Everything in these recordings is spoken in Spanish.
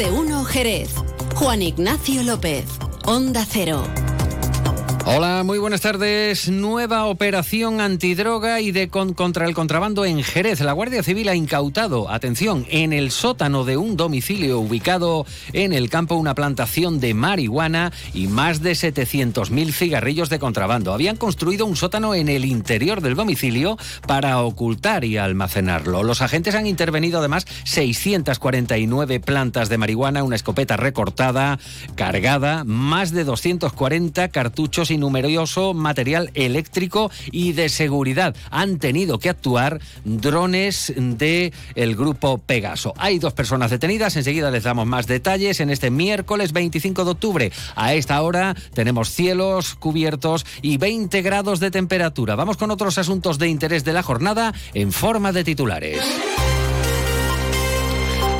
de uno Jerez. Juan Ignacio López, Onda Cero. Hola, muy buenas tardes. Nueva operación antidroga y de contra el contrabando en Jerez. La Guardia Civil ha incautado, atención, en el sótano de un domicilio ubicado en el campo una plantación de marihuana y más de 700.000 cigarrillos de contrabando. Habían construido un sótano en el interior del domicilio para ocultar y almacenarlo. Los agentes han intervenido además 649 plantas de marihuana, una escopeta recortada, cargada, más de 240 cartuchos y numeroso material eléctrico y de seguridad. Han tenido que actuar drones del el grupo Pegaso. Hay dos personas detenidas, enseguida les damos más detalles en este miércoles 25 de octubre. A esta hora tenemos cielos cubiertos y 20 grados de temperatura. Vamos con otros asuntos de interés de la jornada en forma de titulares.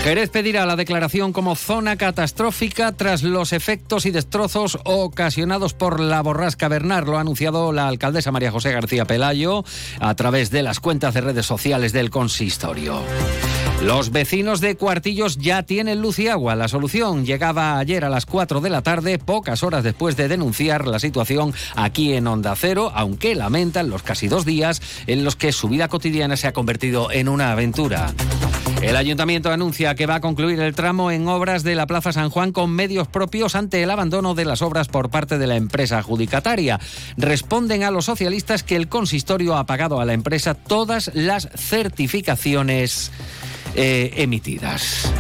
Jerez pedirá la declaración como zona catastrófica tras los efectos y destrozos ocasionados por la borrasca Bernard. Lo ha anunciado la alcaldesa María José García Pelayo a través de las cuentas de redes sociales del consistorio. Los vecinos de Cuartillos ya tienen luz y agua. La solución llegaba ayer a las 4 de la tarde, pocas horas después de denunciar la situación aquí en Onda Cero, aunque lamentan los casi dos días en los que su vida cotidiana se ha convertido en una aventura. El ayuntamiento anuncia que va a concluir el tramo en obras de la Plaza San Juan con medios propios ante el abandono de las obras por parte de la empresa adjudicataria. Responden a los socialistas que el consistorio ha pagado a la empresa todas las certificaciones eh, emitidas.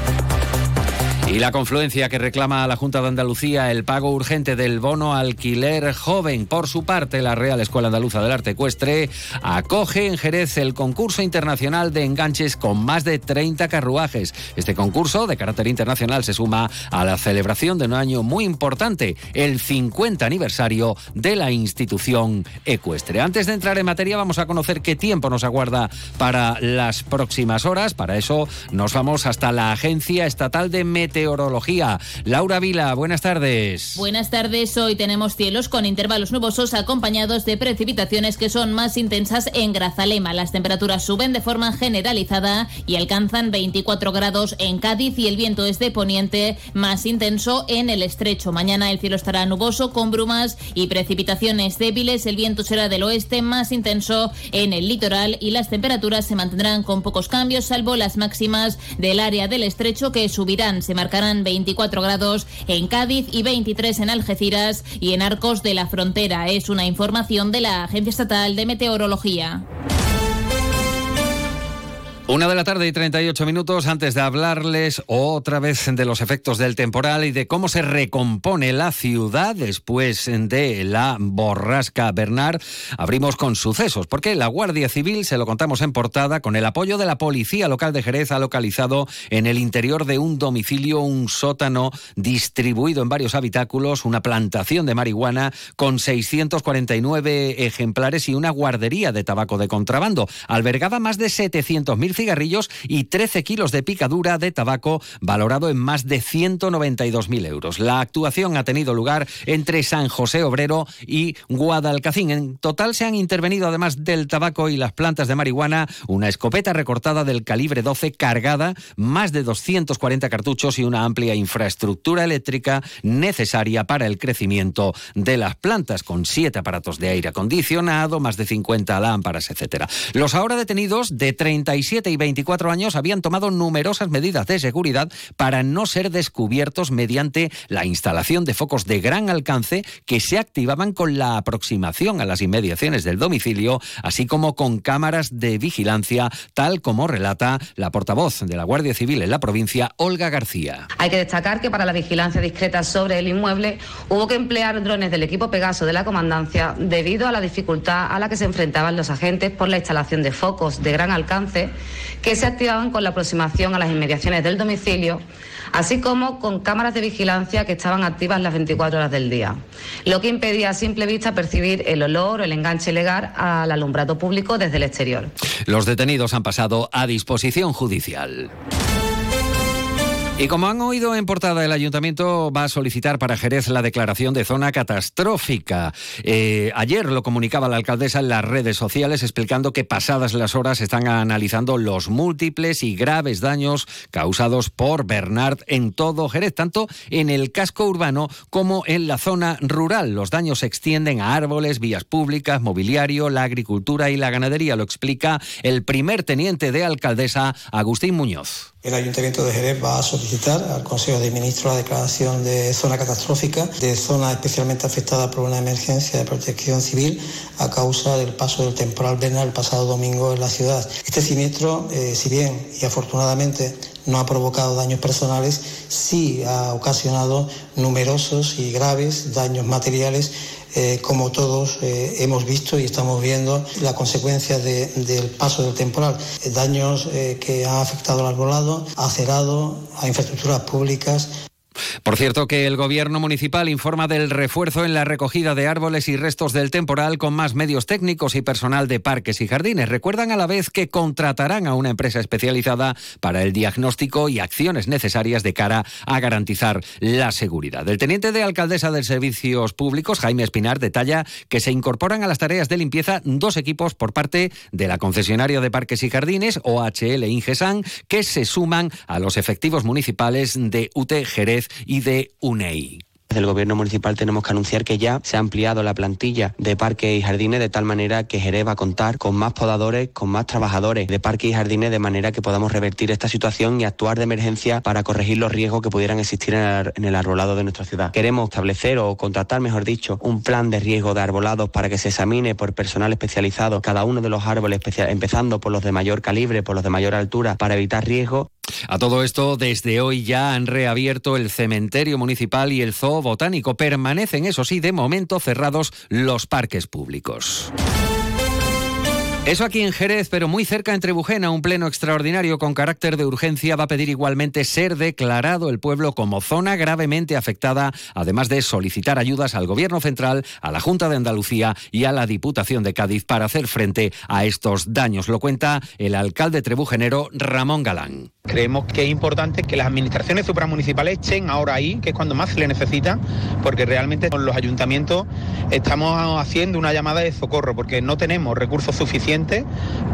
Y la confluencia que reclama a la Junta de Andalucía el pago urgente del bono alquiler joven. Por su parte, la Real Escuela Andaluza del Arte Ecuestre acoge en Jerez el concurso internacional de enganches con más de 30 carruajes. Este concurso de carácter internacional se suma a la celebración de un año muy importante, el 50 aniversario de la institución ecuestre. Antes de entrar en materia, vamos a conocer qué tiempo nos aguarda para las próximas horas. Para eso nos vamos hasta la Agencia Estatal de Meteorología meteorología. Laura Vila, buenas tardes. Buenas tardes. Hoy tenemos cielos con intervalos nubosos acompañados de precipitaciones que son más intensas en Grazalema. Las temperaturas suben de forma generalizada y alcanzan 24 grados en Cádiz y el viento es de poniente más intenso en el estrecho. Mañana el cielo estará nuboso con brumas y precipitaciones débiles. El viento será del oeste más intenso en el litoral y las temperaturas se mantendrán con pocos cambios salvo las máximas del área del estrecho que subirán. Se marcarán 24 grados en Cádiz y 23 en Algeciras y en Arcos de la Frontera. Es una información de la Agencia Estatal de Meteorología. Una de la tarde y 38 minutos antes de hablarles otra vez de los efectos del temporal y de cómo se recompone la ciudad después de la borrasca Bernard, abrimos con sucesos, porque la Guardia Civil, se lo contamos en portada, con el apoyo de la Policía Local de Jerez, ha localizado en el interior de un domicilio un sótano distribuido en varios habitáculos, una plantación de marihuana con 649 ejemplares y una guardería de tabaco de contrabando. Albergaba más de 700.000 cigarrillos y 13 kilos de picadura de tabaco valorado en más de 192.000 euros. La actuación ha tenido lugar entre San José Obrero y Guadalcacín. En total se han intervenido, además del tabaco y las plantas de marihuana, una escopeta recortada del calibre 12 cargada, más de 240 cartuchos y una amplia infraestructura eléctrica necesaria para el crecimiento de las plantas, con siete aparatos de aire acondicionado, más de 50 lámparas, etc. Los ahora detenidos de 37 y 24 años habían tomado numerosas medidas de seguridad para no ser descubiertos mediante la instalación de focos de gran alcance que se activaban con la aproximación a las inmediaciones del domicilio, así como con cámaras de vigilancia, tal como relata la portavoz de la Guardia Civil en la provincia, Olga García. Hay que destacar que para la vigilancia discreta sobre el inmueble hubo que emplear drones del equipo Pegaso de la comandancia debido a la dificultad a la que se enfrentaban los agentes por la instalación de focos de gran alcance que se activaban con la aproximación a las inmediaciones del domicilio, así como con cámaras de vigilancia que estaban activas las 24 horas del día, lo que impedía a simple vista percibir el olor o el enganche legal al alumbrado público desde el exterior. Los detenidos han pasado a disposición judicial. Y como han oído en portada, el ayuntamiento va a solicitar para Jerez la declaración de zona catastrófica. Eh, ayer lo comunicaba la alcaldesa en las redes sociales explicando que pasadas las horas están analizando los múltiples y graves daños causados por Bernard en todo Jerez, tanto en el casco urbano como en la zona rural. Los daños se extienden a árboles, vías públicas, mobiliario, la agricultura y la ganadería. Lo explica el primer teniente de alcaldesa, Agustín Muñoz. El Ayuntamiento de Jerez va a solicitar al Consejo de Ministros la declaración de zona catastrófica, de zona especialmente afectada por una emergencia de protección civil a causa del paso del temporal Bernal el pasado domingo en la ciudad. Este siniestro, eh, si bien y afortunadamente no ha provocado daños personales, sí ha ocasionado numerosos y graves daños materiales eh, como todos eh, hemos visto y estamos viendo la consecuencia del paso del temporal. Eh, daños que han afectado al arbolado, acerado a infraestructuras públicas, por cierto que el gobierno municipal informa del refuerzo en la recogida de árboles y restos del temporal con más medios técnicos y personal de parques y jardines. Recuerdan a la vez que contratarán a una empresa especializada para el diagnóstico y acciones necesarias de cara a garantizar la seguridad. El teniente de alcaldesa de Servicios Públicos, Jaime Espinar, detalla que se incorporan a las tareas de limpieza dos equipos por parte de la concesionaria de parques y jardines, OHL Ingesan, que se suman a los efectivos municipales de UT Jerez y de UNEI. Desde el gobierno municipal tenemos que anunciar que ya se ha ampliado la plantilla de parques y jardines de tal manera que Jerez va a contar con más podadores, con más trabajadores de parques y jardines de manera que podamos revertir esta situación y actuar de emergencia para corregir los riesgos que pudieran existir en el arbolado de nuestra ciudad. Queremos establecer o contratar, mejor dicho, un plan de riesgo de arbolados para que se examine por personal especializado cada uno de los árboles, empezando por los de mayor calibre, por los de mayor altura, para evitar riesgos. A todo esto, desde hoy ya han reabierto el cementerio municipal y el zoo botánico. Permanecen, eso sí, de momento cerrados los parques públicos. Eso aquí en Jerez, pero muy cerca en Trebujena, un pleno extraordinario con carácter de urgencia va a pedir igualmente ser declarado el pueblo como zona gravemente afectada, además de solicitar ayudas al Gobierno central, a la Junta de Andalucía y a la Diputación de Cádiz para hacer frente a estos daños. Lo cuenta el alcalde trebujenero Ramón Galán. Creemos que es importante que las administraciones supramunicipales echen ahora ahí, que es cuando más se le necesita, porque realmente con los ayuntamientos estamos haciendo una llamada de socorro, porque no tenemos recursos suficientes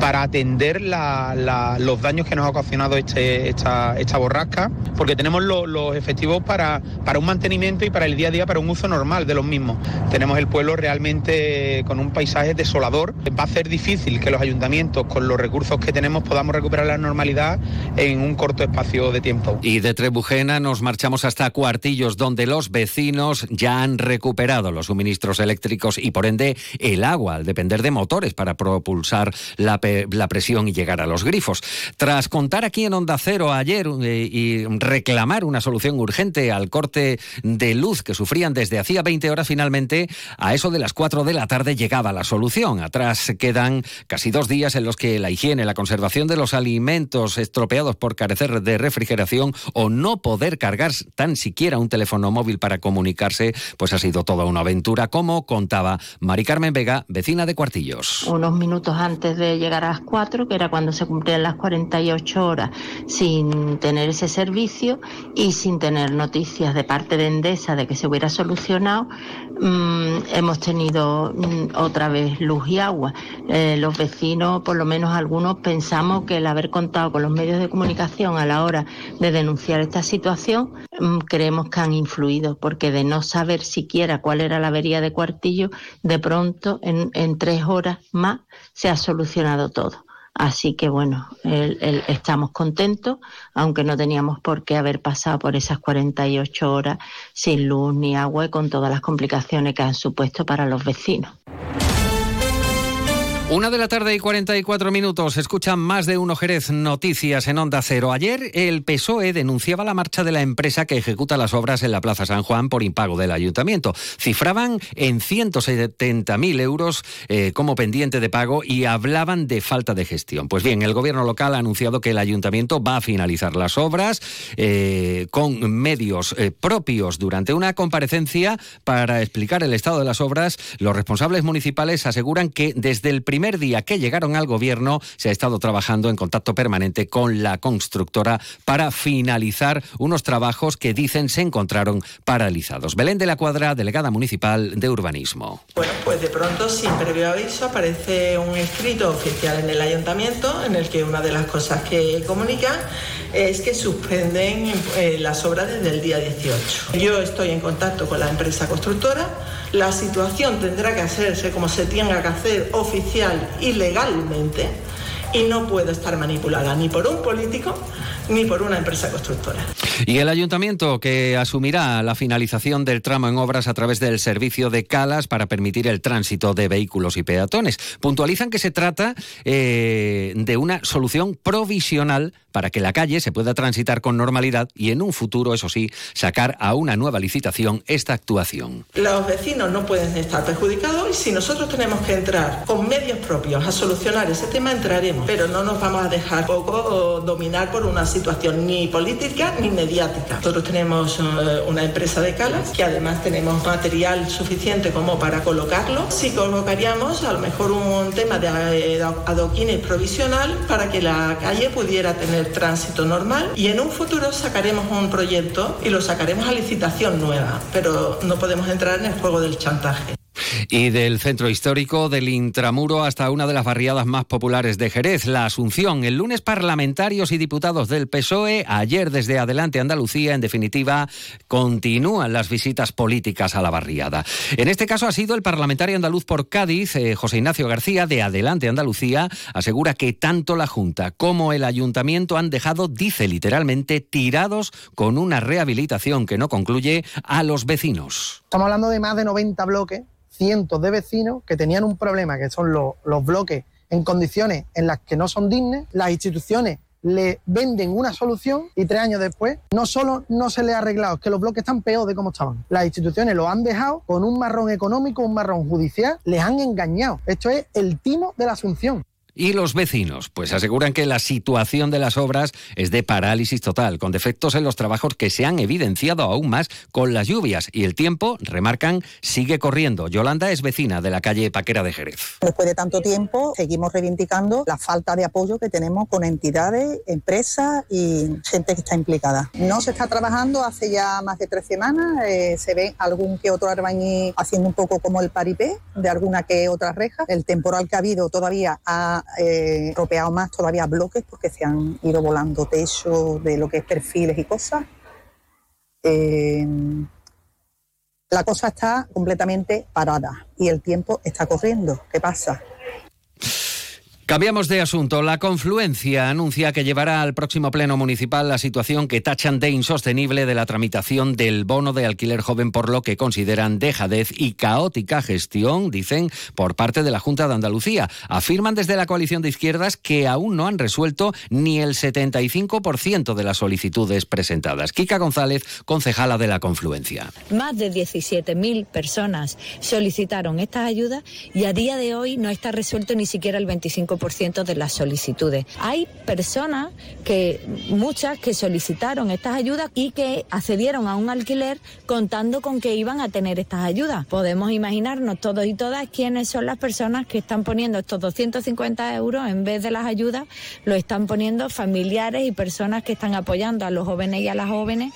para atender los daños que nos ha ocasionado este, esta, esta borrasca, porque tenemos los efectivos para, para un mantenimiento y para el día a día, para un uso normal de los mismos. Tenemos el pueblo realmente con un paisaje desolador. Va a ser difícil que los ayuntamientos, con los recursos que tenemos, podamos recuperar la normalidad en un corto espacio de tiempo. Y de Trebujena nos marchamos hasta Cuartillos, donde los vecinos ya han recuperado los suministros eléctricos y por ende el agua, al depender de motores para propulsar la, presión y llegar a los grifos. Tras contar aquí en Onda Cero ayer eh, y reclamar una solución urgente al corte de luz que sufrían desde hacía 20 horas, finalmente a eso de las 4 de la tarde llegaba la solución. Atrás quedan casi dos días en los que la higiene, la conservación de los alimentos estropeados por carecer de refrigeración o no poder cargar tan siquiera un teléfono móvil para comunicarse, pues ha sido toda una aventura, como contaba Mari Carmen Vega, vecina de Cuartillos. Unos minutos antes de llegar a las 4, que era cuando se cumplían las 48 horas, sin tener ese servicio y sin tener noticias de parte de Endesa de que se hubiera solucionado, mm, hemos tenido mm, otra vez luz y agua. Eh, los vecinos, por lo menos algunos, pensamos que el haber contado con los medios de comunicación a la hora de denunciar esta situación, mm, creemos que han influido, porque de no saber siquiera cuál era la avería de Cuartillo, de pronto en, tres horas más se ha solucionado todo. Así que bueno, estamos contentos, aunque no teníamos por qué haber pasado por esas 48 horas sin luz ni agua y con todas las complicaciones que han supuesto para los vecinos. Una de la tarde y 44 minutos. Escuchan más de uno Jerez Noticias en Onda Cero. Ayer el PSOE denunciaba la marcha de la empresa que ejecuta las obras en la Plaza San Juan por impago del ayuntamiento. Cifraban en 170.000 euros eh, como pendiente de pago y hablaban de falta de gestión. Pues bien, el gobierno local ha anunciado que el ayuntamiento va a finalizar las obras eh, con medios eh, propios durante una comparecencia para explicar el estado de las obras. Los responsables municipales aseguran que desde el primer primer día que llegaron al gobierno se ha estado trabajando en contacto permanente con la constructora para finalizar unos trabajos que dicen se encontraron paralizados. Belén de la Cuadra, delegada municipal de urbanismo. Bueno, pues de pronto, sin previo aviso, aparece un escrito oficial en el ayuntamiento en el que una de las cosas que comunican es que suspenden eh, las obras desde el día 18. Yo estoy en contacto con la empresa constructora. La situación tendrá que hacerse como se tenga que hacer oficial y legalmente y no puede estar manipulada ni por un político ni por una empresa constructora. Y el ayuntamiento que asumirá la finalización del tramo en obras a través del servicio de calas para permitir el tránsito de vehículos y peatones. Puntualizan que se trata eh, de una solución provisional para que la calle se pueda transitar con normalidad y en un futuro, eso sí, sacar a una nueva licitación esta actuación. Los vecinos no pueden estar perjudicados y si nosotros tenemos que entrar con medios propios a solucionar ese tema, entraremos, pero no nos vamos a dejar dominar por una situación ni política ni mediática. Nosotros tenemos eh, una empresa de calas que además tenemos material suficiente como para colocarlo. Si colocaríamos a lo mejor un tema de eh, adoquines provisional para que la calle pudiera tener tránsito normal y en un futuro sacaremos un proyecto y lo sacaremos a licitación nueva, pero no podemos entrar en el juego del chantaje y del centro histórico del Intramuro hasta una de las barriadas más populares de Jerez, la Asunción. El lunes parlamentarios y diputados del PSOE, ayer desde Adelante Andalucía, en definitiva, continúan las visitas políticas a la barriada. En este caso ha sido el parlamentario andaluz por Cádiz, eh, José Ignacio García, de Adelante Andalucía, asegura que tanto la Junta como el Ayuntamiento han dejado, dice literalmente, tirados con una rehabilitación que no concluye a los vecinos. Estamos hablando de más de 90 bloques cientos de vecinos que tenían un problema, que son los, los bloques en condiciones en las que no son dignas, las instituciones le venden una solución y tres años después no solo no se le ha arreglado, es que los bloques están peor de cómo estaban. Las instituciones lo han dejado con un marrón económico, un marrón judicial, les han engañado. Esto es el timo de la Asunción. Y los vecinos, pues aseguran que la situación de las obras es de parálisis total, con defectos en los trabajos que se han evidenciado aún más con las lluvias y el tiempo, remarcan, sigue corriendo. Yolanda es vecina de la calle Paquera de Jerez. Después de tanto tiempo, seguimos reivindicando la falta de apoyo que tenemos con entidades, empresas y gente que está implicada. No se está trabajando hace ya más de tres semanas, eh, se ve algún que otro arbañí haciendo un poco como el paripé de alguna que otra reja. El temporal que ha habido todavía ha eh, ropeado más todavía bloques porque se han ido volando techos de lo que es perfiles y cosas. Eh, la cosa está completamente parada y el tiempo está corriendo. ¿Qué pasa? Cambiamos de asunto. La confluencia anuncia que llevará al próximo Pleno Municipal la situación que tachan de insostenible de la tramitación del bono de alquiler joven por lo que consideran dejadez y caótica gestión, dicen, por parte de la Junta de Andalucía. Afirman desde la coalición de izquierdas que aún no han resuelto ni el 75% de las solicitudes presentadas. Kika González, concejala de la confluencia. Más de 17.000 personas solicitaron estas ayudas y a día de hoy no está resuelto ni siquiera el 25% ciento de las solicitudes. Hay personas que, muchas que solicitaron estas ayudas y que accedieron a un alquiler contando con que iban a tener estas ayudas. Podemos imaginarnos todos y todas quiénes son las personas que están poniendo estos 250 euros en vez de las ayudas, lo están poniendo familiares y personas que están apoyando a los jóvenes y a las jóvenes.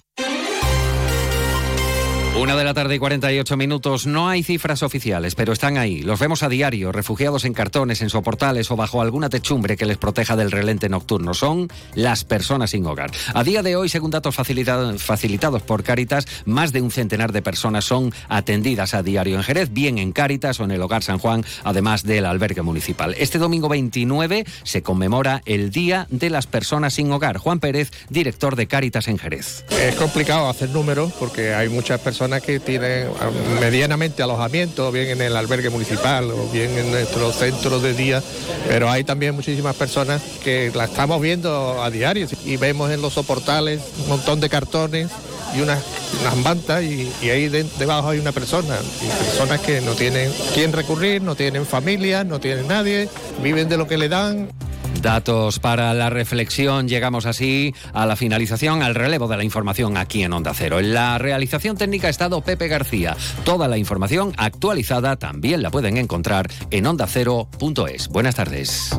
Una de la tarde y 48 minutos. No hay cifras oficiales, pero están ahí. Los vemos a diario, refugiados en cartones, en soportales o bajo alguna techumbre que les proteja del relente nocturno. Son las personas sin hogar. A día de hoy, según datos facilitados por Cáritas, más de un centenar de personas son atendidas a diario en Jerez, bien en Cáritas o en el Hogar San Juan, además del albergue municipal. Este domingo 29 se conmemora el Día de las Personas sin Hogar. Juan Pérez, director de Cáritas en Jerez. Es complicado hacer números porque hay muchas personas que tienen ah, medianamente alojamiento, bien en el albergue municipal o bien en nuestro centro de día, pero hay también muchísimas personas que la estamos viendo a diario y vemos en los soportales un montón de cartones y unas, unas mantas y ahí debajo hay una persona, y personas que no tienen quién recurrir, no tienen familia, no tienen nadie, viven de lo que le dan. Datos para la reflexión. Llegamos así a la finalización, al relevo de la información aquí en Onda Cero. En la realización técnica ha estado Pepe García. Toda la información actualizada también la pueden encontrar en ondacero.es. Buenas tardes.